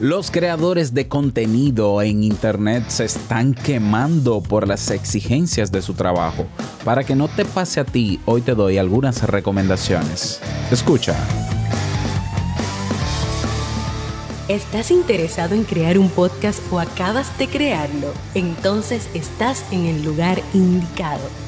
Los creadores de contenido en Internet se están quemando por las exigencias de su trabajo. Para que no te pase a ti, hoy te doy algunas recomendaciones. Escucha. ¿Estás interesado en crear un podcast o acabas de crearlo? Entonces estás en el lugar indicado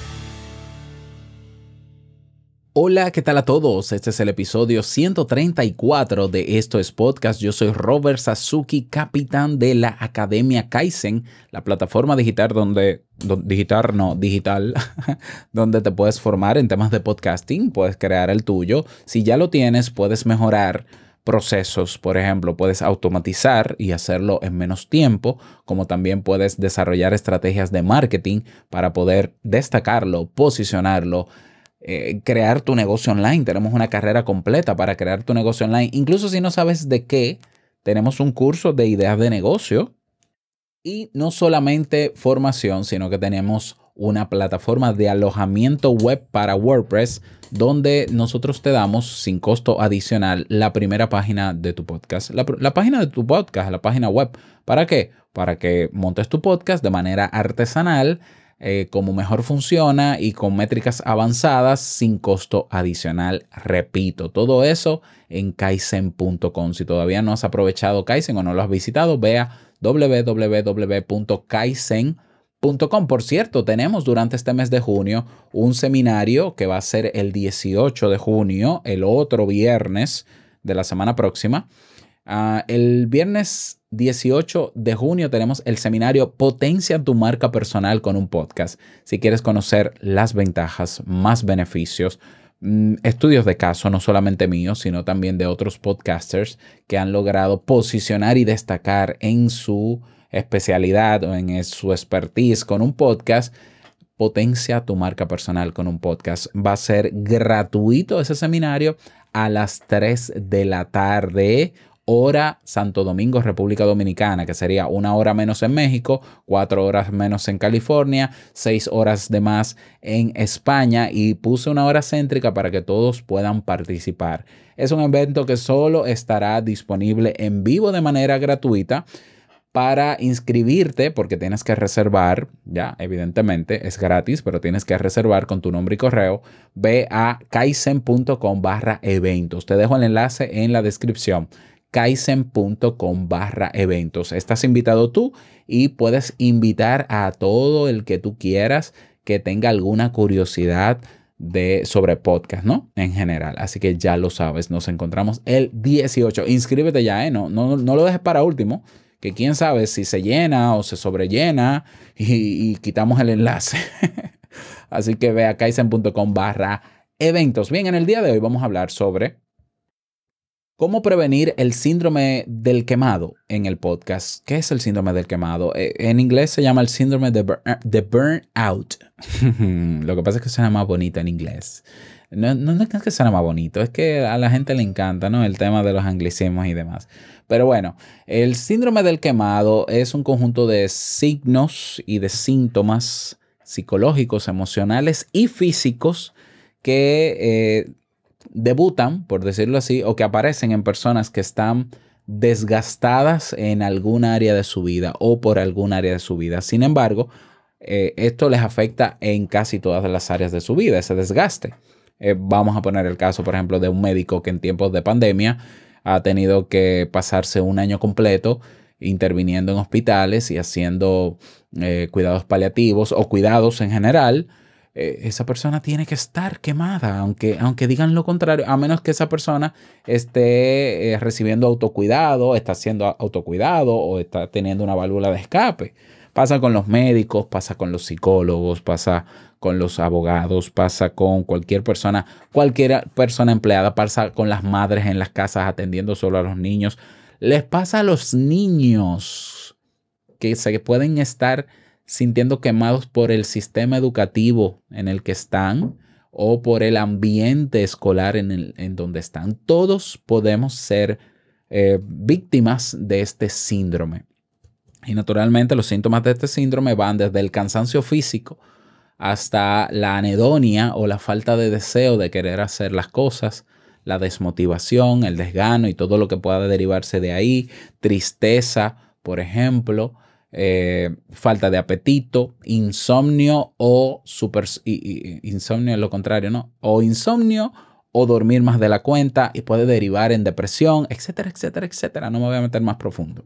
Hola, ¿qué tal a todos? Este es el episodio 134 de Esto es Podcast. Yo soy Robert Sasuki, capitán de la Academia Kaizen, la plataforma digital donde, digital no, digital, donde te puedes formar en temas de podcasting, puedes crear el tuyo. Si ya lo tienes, puedes mejorar procesos, por ejemplo, puedes automatizar y hacerlo en menos tiempo, como también puedes desarrollar estrategias de marketing para poder destacarlo, posicionarlo eh, crear tu negocio online. Tenemos una carrera completa para crear tu negocio online. Incluso si no sabes de qué, tenemos un curso de ideas de negocio. Y no solamente formación, sino que tenemos una plataforma de alojamiento web para WordPress donde nosotros te damos sin costo adicional la primera página de tu podcast. La, la, página de tu podcast, la página web. ¿Para qué? Para que montes tu podcast de manera artesanal eh, como mejor funciona y con métricas avanzadas sin costo adicional. Repito, todo eso en kaizen.com. Si todavía no has aprovechado Kaizen o no lo has visitado, vea www.kaizen.com. Por cierto, tenemos durante este mes de junio un seminario que va a ser el 18 de junio, el otro viernes de la semana próxima. Ah, el viernes 18 de junio tenemos el seminario Potencia tu marca personal con un podcast. Si quieres conocer las ventajas, más beneficios, mm, estudios de caso, no solamente míos, sino también de otros podcasters que han logrado posicionar y destacar en su especialidad o en su expertise con un podcast. Potencia tu marca personal con un podcast. Va a ser gratuito ese seminario a las 3 de la tarde hora Santo Domingo, República Dominicana, que sería una hora menos en México, cuatro horas menos en California, seis horas de más en España y puse una hora céntrica para que todos puedan participar. Es un evento que solo estará disponible en vivo de manera gratuita para inscribirte, porque tienes que reservar, ya, evidentemente es gratis, pero tienes que reservar con tu nombre y correo, ve a kaizen.com barra eventos. Te dejo el enlace en la descripción kaizen.com barra eventos. Estás invitado tú y puedes invitar a todo el que tú quieras que tenga alguna curiosidad de, sobre podcast, ¿no? En general. Así que ya lo sabes, nos encontramos el 18. Inscríbete ya, ¿eh? No, no, no lo dejes para último, que quién sabe si se llena o se sobrellena y, y quitamos el enlace. Así que ve a kaizen.com barra eventos. Bien, en el día de hoy vamos a hablar sobre ¿Cómo prevenir el síndrome del quemado en el podcast? ¿Qué es el síndrome del quemado? Eh, en inglés se llama el síndrome de, burnout. Lo que pasa es que suena más bonito en inglés. No, no, es que suena más bonito, es que a la gente le encanta, ¿no? El tema de los anglicismos y demás. Pero bueno, el síndrome del quemado es un conjunto de signos y de síntomas psicológicos, emocionales y físicos que eh, debutan, por decirlo así, o que aparecen en personas que están desgastadas en algún área de su vida o por algún área de su vida. Sin embargo, eh, esto les afecta en casi todas las áreas de su vida, ese desgaste. Eh, vamos a poner el caso, por ejemplo, de un médico que en tiempos de pandemia ha tenido que pasarse un año completo interviniendo en hospitales y haciendo eh, cuidados paliativos o cuidados en general eh, esa persona tiene que estar quemada, aunque, aunque digan lo contrario, a menos que esa persona esté eh, recibiendo autocuidado, está haciendo autocuidado o está teniendo una válvula de escape. Pasa con los médicos, pasa con los psicólogos, pasa con los abogados, pasa con cualquier persona, cualquier persona empleada, pasa con las madres en las casas atendiendo solo a los niños. Les pasa a los niños que se pueden estar sintiendo quemados por el sistema educativo en el que están o por el ambiente escolar en, el, en donde están. Todos podemos ser eh, víctimas de este síndrome. Y naturalmente los síntomas de este síndrome van desde el cansancio físico hasta la anedonia o la falta de deseo de querer hacer las cosas, la desmotivación, el desgano y todo lo que pueda derivarse de ahí, tristeza, por ejemplo, eh, falta de apetito, insomnio o super, insomnio es lo contrario, ¿no? O insomnio o dormir más de la cuenta y puede derivar en depresión, etcétera, etcétera, etcétera. No me voy a meter más profundo.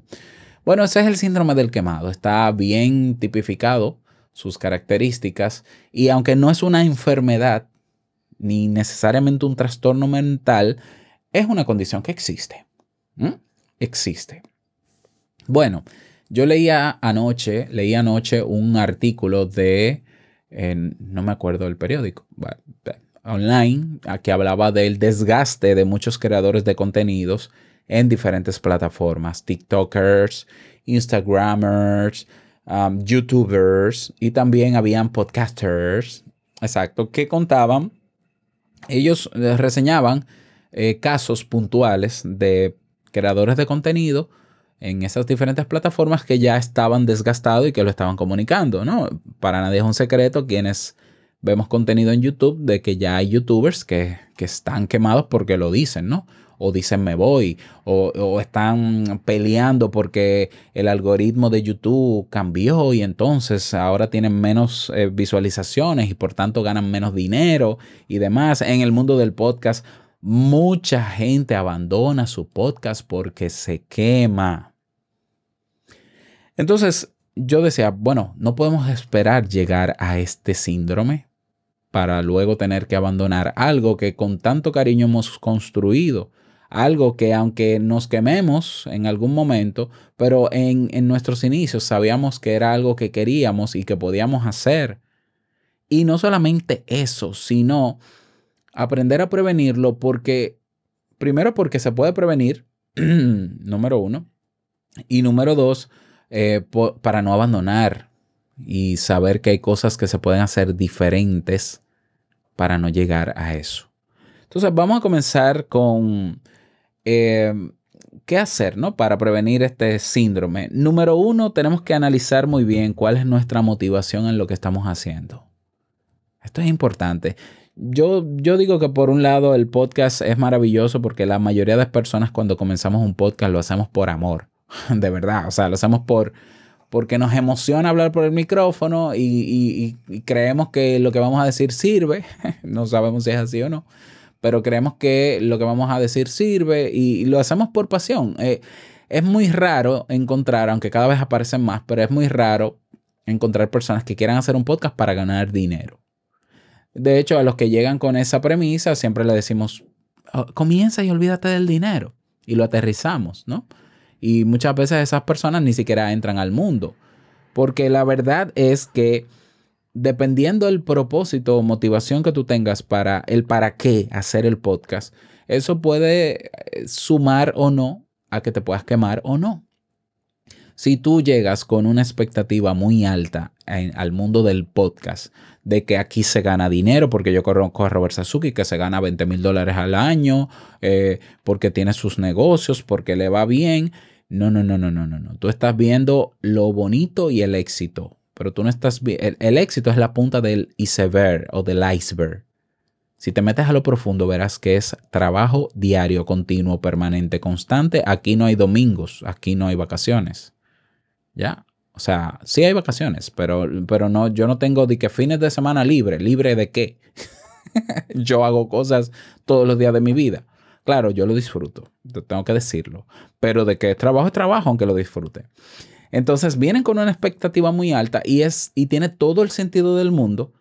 Bueno, ese es el síndrome del quemado. Está bien tipificado sus características y aunque no es una enfermedad ni necesariamente un trastorno mental, es una condición que existe. Existe. Bueno, yo leía anoche, leí anoche un artículo de, no me acuerdo del periódico, online, que hablaba del desgaste de muchos creadores de contenidos en diferentes plataformas, TikTokers, Instagramers, um, YouTubers y también habían podcasters, exacto, que contaban, ellos reseñaban eh, casos puntuales de creadores de contenido en esas diferentes plataformas que ya estaban desgastados y que lo estaban comunicando, ¿no? Para nadie es un secreto quienes vemos contenido en YouTube de que ya hay youtubers que, que están quemados porque lo dicen, ¿no? O dicen me voy, o, están peleando porque el algoritmo de YouTube cambió y entonces ahora tienen menos eh, visualizaciones y por tanto ganan menos dinero y demás. En el mundo del podcast Mucha gente abandona su podcast porque se quema. Entonces yo decía, bueno, no podemos esperar llegar a este síndrome para luego tener que abandonar algo que con tanto cariño hemos construido. Algo que aunque nos quememos en algún momento, pero en, en nuestros inicios sabíamos que era algo que queríamos y que podíamos hacer. Y no solamente eso, sino aprender a prevenirlo porque, primero porque se puede prevenir, número uno, y número dos, eh, para no abandonar y saber que hay cosas que se pueden hacer diferentes para no llegar a eso. Entonces vamos a comenzar con eh, qué hacer ¿no? para prevenir este síndrome. Número uno, tenemos que analizar muy bien cuál es nuestra motivación en lo que estamos haciendo. Esto es importante. Yo, yo digo que por un lado el podcast es maravilloso porque la mayoría de las personas cuando comenzamos un podcast lo hacemos por amor, de verdad, o sea, lo hacemos por porque nos emociona hablar por el micrófono y, creemos que lo que vamos a decir sirve, no sabemos si es así o no, pero creemos que lo que vamos a decir sirve y, lo hacemos por pasión. Eh, es muy raro encontrar, aunque cada vez aparecen más, pero es muy raro encontrar personas que quieran hacer un podcast para ganar dinero. De hecho, a los que llegan con esa premisa, siempre le decimos, oh, comienza y olvídate del dinero. Y lo aterrizamos, ¿no? Y muchas veces esas personas ni siquiera entran al mundo. Porque la verdad es que dependiendo del propósito o motivación que tú tengas para el para qué hacer el podcast, eso puede eh, sumar o no a que te puedas quemar o no. Si tú llegas con una expectativa muy alta al mundo del podcast, de que aquí se gana dinero, porque yo conozco a Robert Sasuki que se gana 20 mil dólares al año, eh, porque tiene sus negocios, porque le va bien. No, no, no, no, no, no, no. Tú estás viendo lo bonito y el éxito, pero tú no estás viendo. El, el éxito es la punta del iceberg o del iceberg. Si te metes a lo profundo, verás que es trabajo diario, continuo, permanente, constante. Aquí no hay domingos, aquí no hay vacaciones. ¿Ya? O sea, sí hay vacaciones, pero, pero no, yo no tengo de que fines de semana libre. ¿Libre de qué? yo hago cosas todos los días de mi vida. Claro, yo lo disfruto, tengo que decirlo. Pero de que trabajo es trabajo, aunque lo disfrute. Entonces vienen con una expectativa muy alta y, es, y tiene todo el sentido del mundo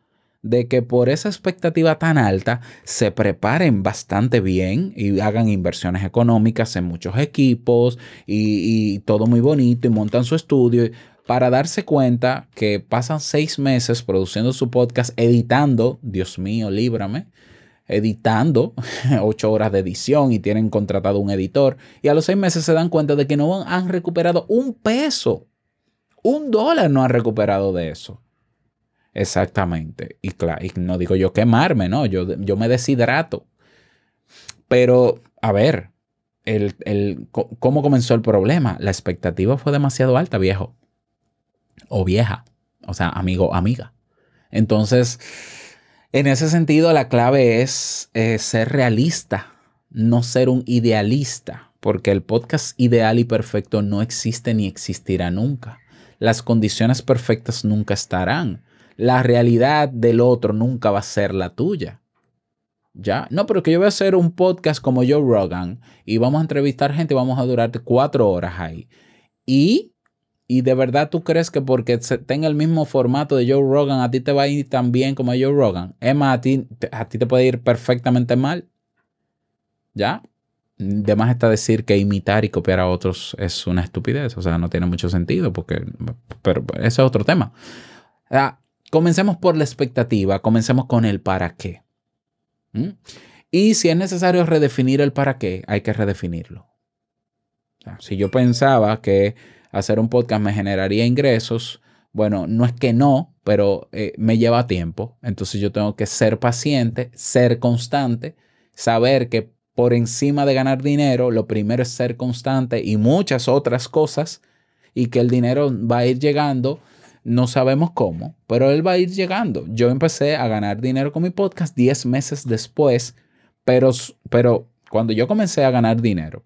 de que por esa expectativa tan alta se preparen bastante bien y hagan inversiones económicas en muchos equipos y, todo muy bonito y montan su estudio para darse cuenta que pasan seis meses produciendo su podcast, editando, Dios mío, líbrame, editando ocho horas de edición y tienen contratado un editor y a los seis meses se dan cuenta de que no han recuperado un peso Un dólar no han recuperado de eso. Exactamente. Y claro, y no digo yo quemarme, ¿no? Yo, yo me deshidrato. Pero, a ver, el, el, ¿cómo comenzó el problema? La expectativa fue demasiado alta, viejo. O vieja. O sea, amigo, amiga. Entonces, en ese sentido, la clave es eh, ser realista, no ser un idealista, porque el podcast ideal y perfecto no existe ni existirá nunca. Las condiciones perfectas nunca estarán. La realidad del otro nunca va a ser la tuya. ¿Ya? No, pero que yo voy a hacer un podcast como Joe Rogan y vamos a entrevistar gente y vamos a durar cuatro horas ahí. Y, y de verdad tú crees que porque tenga el mismo formato de Joe Rogan, a ti te va a ir tan bien como a Joe Rogan. Emma, a ti, a ti te puede ir perfectamente mal. ¿Ya? De más está decir que imitar y copiar a otros es una estupidez. O sea, no tiene mucho sentido porque... Pero ese es otro tema. Comencemos por la expectativa, comencemos con el para qué. ¿Mm? Y si es necesario redefinir el para qué, hay que redefinirlo. si yo pensaba que hacer un podcast me generaría ingresos, bueno, no es que no, pero eh, me lleva tiempo. Entonces yo tengo que ser paciente, ser constante, saber que por encima de ganar dinero, lo primero es ser constante y muchas otras cosas y que el dinero va a ir llegando no sabemos cómo, pero él va a ir llegando. Yo empecé a ganar dinero con mi podcast 10 meses después, pero, pero cuando yo comencé a ganar dinero,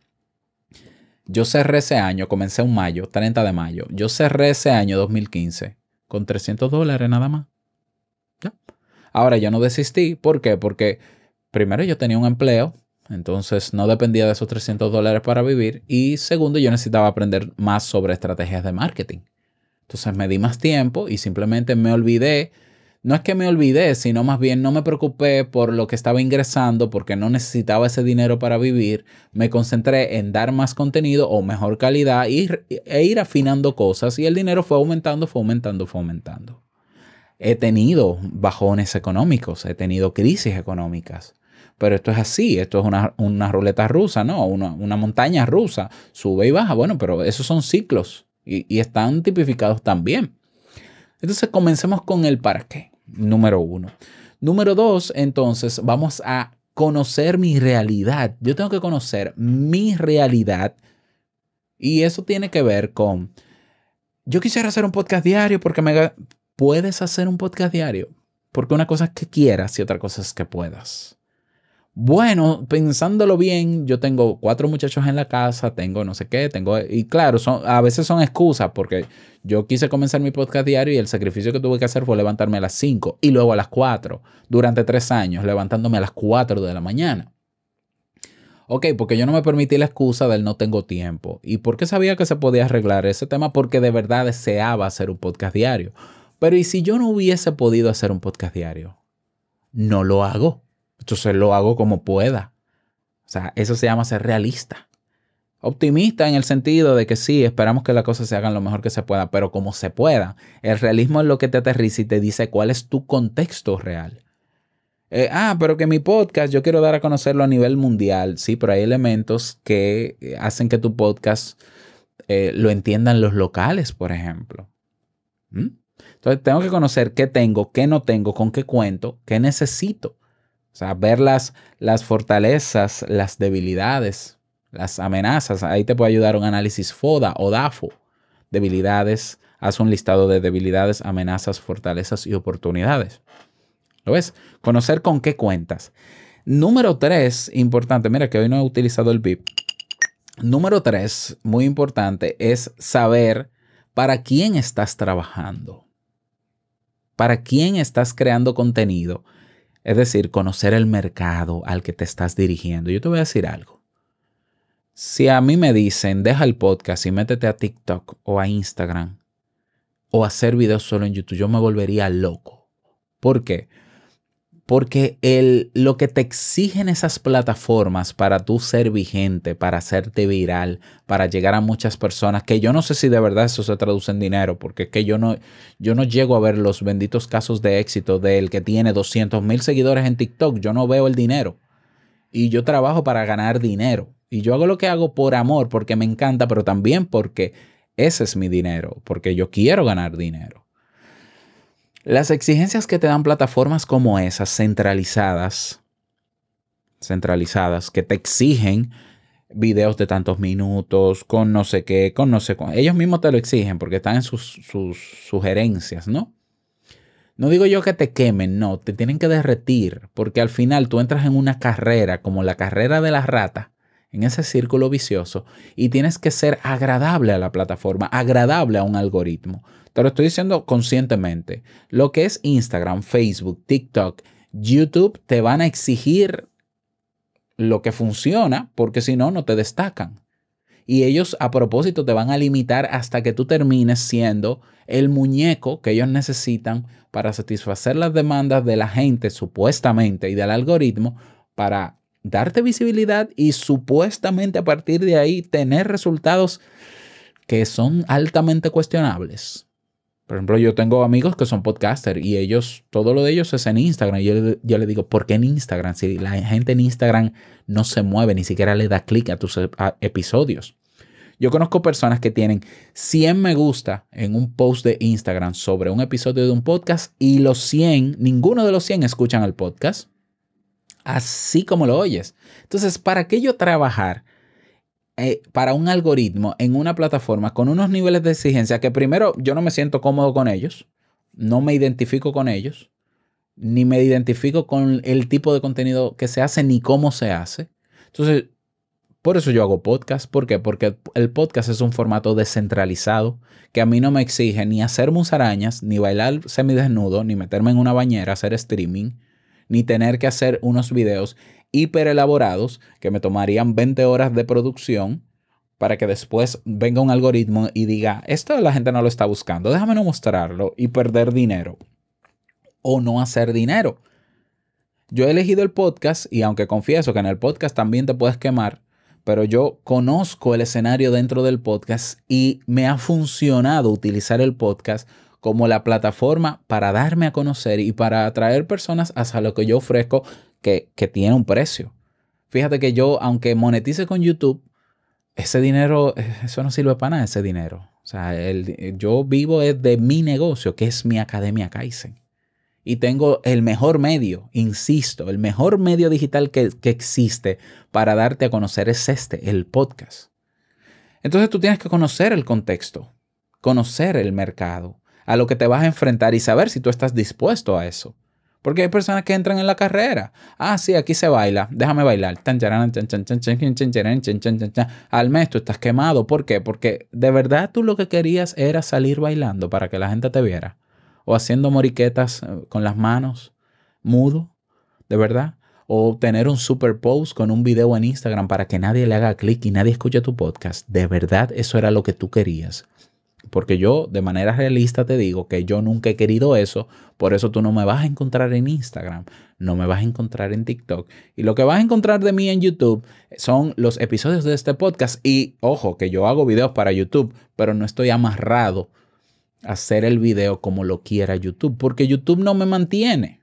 yo cerré ese año, comencé en mayo, 30 de mayo, yo cerré ese año 2015 con 300 dólares nada más. Ahora yo no desistí, ¿por qué? Porque primero yo tenía un empleo, entonces no dependía de esos 300 dólares para vivir y segundo yo necesitaba aprender más sobre estrategias de marketing. Entonces me di más tiempo y simplemente me olvidé. No es que me olvidé, sino más bien no me preocupé por lo que estaba ingresando porque no necesitaba ese dinero para vivir. Me concentré en dar más contenido o mejor calidad e ir afinando cosas y el dinero fue aumentando, fue aumentando, fue aumentando. He tenido bajones económicos, he tenido crisis económicas. Pero esto es así, esto es una, ruleta rusa, ¿no? Una, una montaña rusa, sube y baja. Bueno, pero esos son ciclos y, están tipificados también. Entonces comencemos con el para qué, número uno. Número dos, entonces vamos a conocer mi realidad. Yo tengo que conocer mi realidad y eso tiene que ver con, yo quisiera hacer un podcast diario porque me... Puedes hacer un podcast diario porque una cosa es que quieras y otra cosa es que puedas. Bueno, pensándolo bien, yo tengo cuatro muchachos en la casa, tengo no sé qué, tengo... Y claro, son, a veces son excusas porque yo quise comenzar mi podcast diario y el sacrificio que tuve que hacer fue levantarme a las 5 y luego a las 4 durante tres años, levantándome a las 4 de la mañana. Ok, porque yo no me permití la excusa del no tengo tiempo. ¿Y por qué sabía que se podía arreglar ese tema? Porque de verdad deseaba hacer un podcast diario. Pero ¿y si yo no hubiese podido hacer un podcast diario? No lo hago. Entonces lo hago como pueda. O sea, eso se llama ser realista. Optimista en el sentido de que sí, esperamos que las cosas se hagan lo mejor que se pueda, pero como se pueda. El realismo es lo que te aterriza y te dice cuál es tu contexto real. Eh, ah, pero que mi podcast yo quiero dar a conocerlo a nivel mundial. Sí, pero hay elementos que eh, hacen que tu podcast eh, lo entiendan los locales, por ejemplo. ¿Mm? Entonces tengo que conocer qué tengo, qué no tengo, con qué cuento, qué necesito. Sea, ver las, fortalezas, las debilidades, las amenazas. Ahí te puede ayudar un análisis FODA o DAFO. Debilidades, haz un listado de debilidades, amenazas, fortalezas y oportunidades. ¿Lo ves? Conocer con qué cuentas. Número tres, importante, mira que hoy no he utilizado el VIP. Número tres, muy importante, es saber para quién estás trabajando. Para quién estás creando contenido es decir, conocer el mercado al que te estás dirigiendo. Yo te voy a decir algo. Si a mí me dicen, deja el podcast y métete a TikTok o a Instagram o hacer videos solo en YouTube, yo me volvería loco. ¿Por qué? Porque el, lo que te exigen esas plataformas para tú ser vigente, para hacerte viral, para llegar a muchas personas, que yo no sé si de verdad eso se traduce en dinero, porque es que yo no, yo no llego a ver los benditos casos de éxito del que tiene 200 mil seguidores en TikTok, yo no veo el dinero. Y yo trabajo para ganar dinero. Y yo hago lo que hago por amor, porque me encanta, pero también porque ese es mi dinero, porque yo quiero ganar dinero. Las exigencias que te dan plataformas como esas, centralizadas, centralizadas, que te exigen videos de tantos minutos, con no sé qué, con no sé cuánto. Ellos mismos te lo exigen porque están en sus, sus sugerencias, ¿no? No digo yo que te quemen, no, te tienen que derretir, porque al final tú entras en una carrera como la carrera de la rata, en ese círculo vicioso, y tienes que ser agradable a la plataforma, agradable a un algoritmo. Te lo estoy diciendo conscientemente. Lo que es Instagram, Facebook, TikTok, YouTube, te van a exigir lo que funciona, porque si no, no te destacan. Y ellos a propósito te van a limitar hasta que tú termines siendo el muñeco que ellos necesitan para satisfacer las demandas de la gente supuestamente y del algoritmo para darte visibilidad y supuestamente a partir de ahí tener resultados que son altamente cuestionables. Por ejemplo, yo tengo amigos que son podcasters y ellos, todo lo de ellos es en Instagram. Y yo, le digo, ¿por qué en Instagram? Si la gente en Instagram no se mueve, ni siquiera le da clic a tus episodios. Yo conozco personas que tienen 100 me gusta en un post de Instagram sobre un episodio de un podcast y los 100, ninguno de los 100 escuchan el podcast, así como lo oyes. Entonces, ¿para qué yo trabajar eh, para un algoritmo en una plataforma con unos niveles de exigencia que primero yo no me siento cómodo con ellos, no me identifico con ellos, ni me identifico con el tipo de contenido que se hace ni cómo se hace. Entonces, por eso yo hago podcast. ¿Por qué? Porque el podcast es un formato descentralizado que a mí no me exige ni hacer musarañas, ni bailar semidesnudo, ni meterme en una bañera, hacer streaming, ni tener que hacer unos videos hiper elaborados que me tomarían 20 horas de producción para que después venga un algoritmo y diga, esto la gente no lo está buscando, déjame no mostrarlo y perder dinero o no hacer dinero. Yo he elegido el podcast y aunque confieso que en el podcast también te puedes quemar, pero yo conozco el escenario dentro del podcast y me ha funcionado utilizar el podcast como la plataforma para darme a conocer y para atraer personas hacia lo que yo ofrezco que, tiene un precio. Fíjate que yo, aunque monetice con YouTube, ese dinero, eso no sirve para nada, ese dinero. O sea, el, yo vivo de mi negocio, que es mi Academia Kaizen. Y tengo el mejor medio, insisto, el mejor medio digital que, que existe para darte a conocer es este, el podcast. Entonces tú tienes que conocer el contexto, conocer el mercado, a lo que te vas a enfrentar y saber si tú estás dispuesto a eso. Porque hay personas que entran en la carrera. Ah, sí, aquí se baila. Déjame bailar. Al estás quemado. ¿Por qué? Porque de verdad tú lo que querías era salir bailando para que la gente te viera. O haciendo moriquetas con las manos, mudo, de verdad. O tener un super post con un video en Instagram para que nadie le haga clic y nadie escuche tu podcast. De verdad eso era lo que tú querías. Porque yo de manera realista te digo que yo nunca he querido eso, por eso tú no me vas a encontrar en Instagram, no me vas a encontrar en TikTok. Y lo que vas a encontrar de mí en YouTube son los episodios de este podcast. Y ojo, que yo hago videos para YouTube, pero no estoy amarrado a hacer el video como lo quiera YouTube, porque YouTube no me mantiene.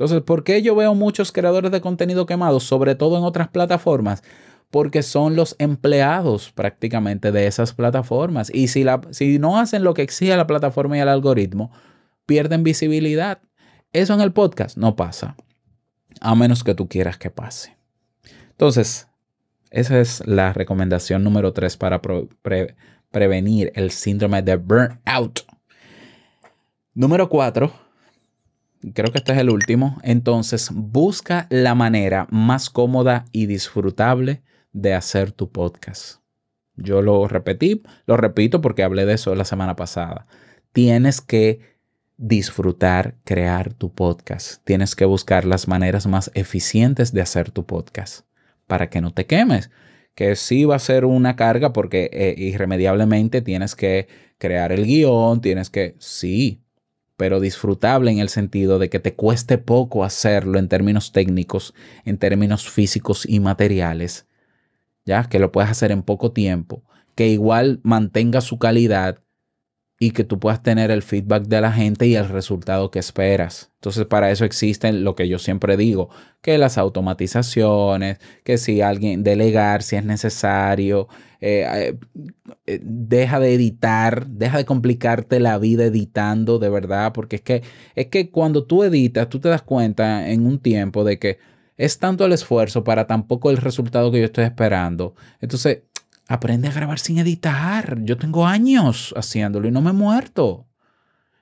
Entonces, ¿por qué yo veo muchos creadores de contenido quemados, sobre todo en otras plataformas? Porque son los empleados prácticamente de esas plataformas. Y si, la, si no hacen lo que exige la plataforma y el algoritmo, pierden visibilidad. Eso en el podcast no pasa, a menos que tú quieras que pase. Entonces, esa es la recomendación número tres para prevenir el síndrome de burnout. Número cuatro, creo que este es el último. Entonces, busca la manera más cómoda y disfrutable de hacer tu podcast. Yo lo repetí, lo repito porque hablé de eso la semana pasada. Tienes que disfrutar crear tu podcast. Tienes que buscar las maneras más eficientes de hacer tu podcast para que no te quemes. Que sí va a ser una carga porque eh, irremediablemente tienes que crear el guion, tienes que, sí, pero disfrutable en el sentido de que te cueste poco hacerlo en términos técnicos, en términos físicos y materiales ya que lo puedes hacer en poco tiempo, que igual mantenga su calidad y que tú puedas tener el feedback de la gente y el resultado que esperas. Entonces, para eso existen lo que yo siempre digo, que las automatizaciones, que si alguien delegar si es necesario, eh, eh, deja de editar, deja de complicarte la vida editando de verdad, porque es que, es que cuando tú editas, tú te das cuenta en un tiempo de que es tanto el esfuerzo para tampoco el resultado que yo estoy esperando. Entonces, aprende a grabar sin editar. Yo tengo años haciéndolo y no me he muerto.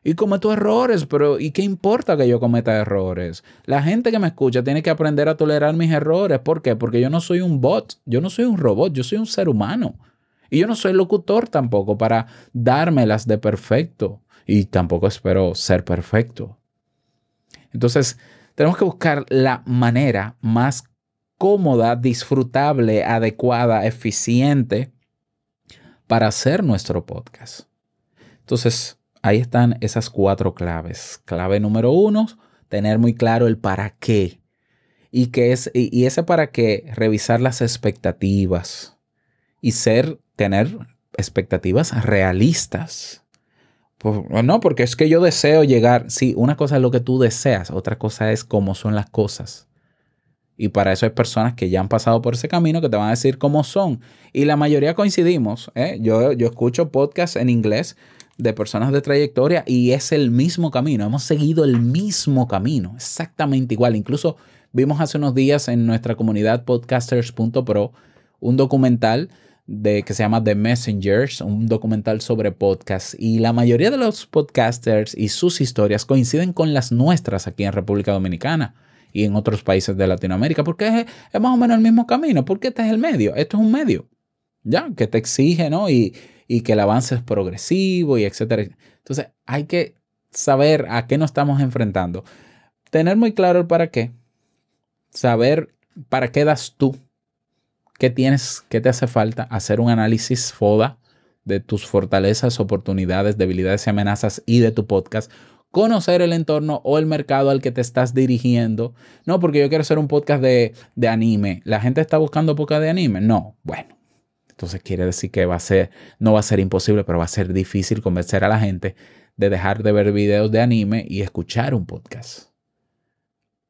Y cometo errores, pero ¿y qué importa que yo cometa errores? La gente que me escucha tiene que aprender a tolerar mis errores. ¿Por qué? Porque yo no soy un bot, yo no soy un robot, yo soy un ser humano. Y yo no soy locutor tampoco para dármelas de perfecto. Y tampoco espero ser perfecto. Entonces, tenemos que buscar la manera más cómoda, disfrutable, adecuada, eficiente para hacer nuestro podcast. Entonces, ahí están esas cuatro claves. Clave número uno, tener muy claro el para qué. Y, que es, y, ese para qué, revisar las expectativas y ser, tener expectativas realistas. No, porque es que yo deseo llegar. Sí, una cosa es lo que tú deseas, otra cosa es cómo son las cosas. Y para eso hay personas que ya han pasado por ese camino que te van a decir cómo son. Y la mayoría coincidimos. ¿eh? Yo, yo escucho podcasts en inglés de personas de trayectoria y es el mismo camino. Hemos seguido el mismo camino, exactamente igual. Incluso vimos hace unos días en nuestra comunidad podcasters.pro un documental de, que se llama The Messengers, un documental sobre podcast. Y la mayoría de los podcasters y sus historias coinciden con las nuestras aquí en República Dominicana y en otros países de Latinoamérica, porque es, más o menos el mismo camino, porque este es el medio, esto es un medio, ya, que te exige, ¿no? Y, y que el avance es progresivo y etcétera. Entonces hay que saber a qué nos estamos enfrentando. Tener muy claro el para qué. Saber para qué das tú. ¿Qué tienes? ¿Qué te hace falta? Hacer un análisis FODA de tus fortalezas, oportunidades, debilidades y amenazas y de tu podcast. Conocer el entorno o el mercado al que te estás dirigiendo. No, porque yo quiero hacer un podcast de, de anime. ¿La gente está buscando podcast de anime? No. Bueno, entonces quiere decir que va a ser, no va a ser imposible, pero va a ser difícil convencer a la gente de dejar de ver videos de anime y escuchar un podcast.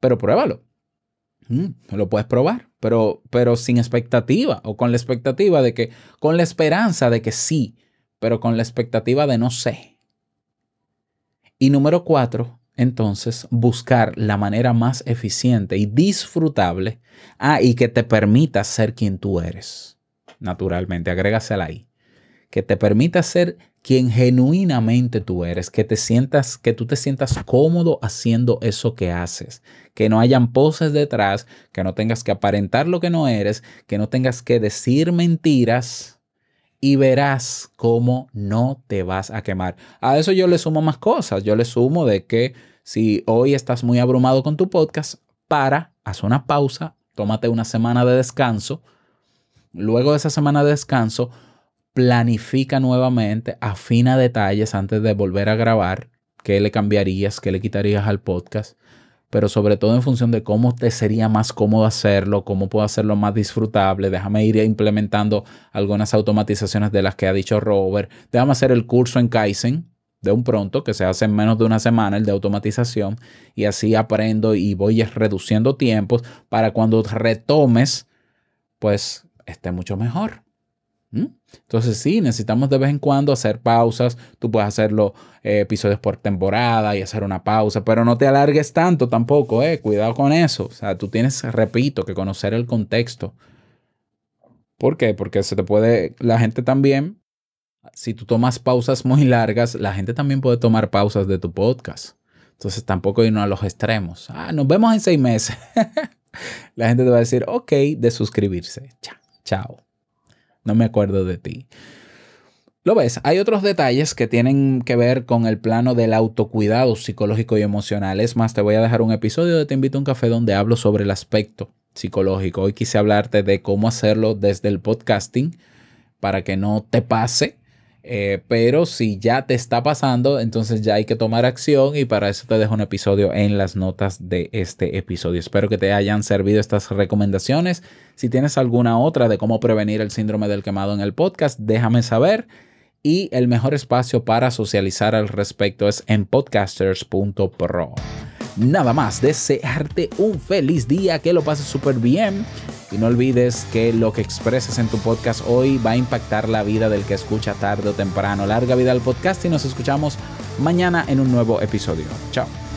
Pero pruébalo. Mm, lo puedes probar, pero, pero sin expectativa o con la expectativa de que, con la esperanza de que sí, pero con la expectativa de no sé. Y número cuatro, entonces, buscar la manera más eficiente y disfrutable ah, y que te permita ser quien tú eres naturalmente, agrégasela ahí. Que te permita ser quien genuinamente tú eres, que te sientas, que tú te sientas cómodo haciendo eso que haces, que no hayan poses detrás, que no tengas que aparentar lo que no eres, que no tengas que decir mentiras y verás cómo no te vas a quemar. A eso yo le sumo más cosas. Yo le sumo de que si hoy estás muy abrumado con tu podcast, para, haz una pausa, tómate una semana de descanso, Luego de esa semana de descanso, planifica nuevamente, afina detalles antes de volver a grabar, qué le cambiarías, qué le quitarías al podcast, pero sobre todo en función de cómo te sería más cómodo hacerlo, cómo puedo hacerlo más disfrutable. Déjame ir implementando algunas automatizaciones de las que ha dicho Robert. Déjame hacer el curso en Kaizen de un pronto, que se hace en menos de una semana, el de automatización, y así aprendo y voy reduciendo tiempos para cuando retomes, pues esté mucho mejor. ¿Mm? Entonces sí, necesitamos de vez en cuando hacer pausas. Tú puedes hacerlo eh, episodios por temporada y hacer una pausa, pero no te alargues tanto tampoco, eh. Cuidado con eso. O sea, tú tienes, repito, que conocer el contexto. ¿Por qué? Porque se te puede, la gente también, si tú tomas pausas muy largas, la gente también puede tomar pausas de tu podcast. Entonces tampoco irnos a los extremos. Ah, nos vemos en seis meses. la gente te va a decir, ok, de suscribirse. Chao. Chao. No me acuerdo de ti. Lo ves, hay otros detalles que tienen que ver con el plano del autocuidado psicológico y emocional. Es más, te voy a dejar un episodio de Te invito a un café donde hablo sobre el aspecto psicológico. Hoy quise hablarte de cómo hacerlo desde el podcasting para que no te pase eh, pero si ya te está pasando, entonces ya hay que tomar acción y para eso te dejo un episodio en las notas de este episodio. Espero que te hayan servido estas recomendaciones. Si tienes alguna otra de cómo prevenir el síndrome del quemado en el podcast, déjame saber. Y el mejor espacio para socializar al respecto es en podcasters.pro. Nada más, desearte un feliz día, que lo pases súper bien Y no olvides que lo que expreses en tu podcast hoy va a impactar la vida del que escucha tarde o temprano. Larga vida al podcast y nos escuchamos mañana en un nuevo episodio. Chao.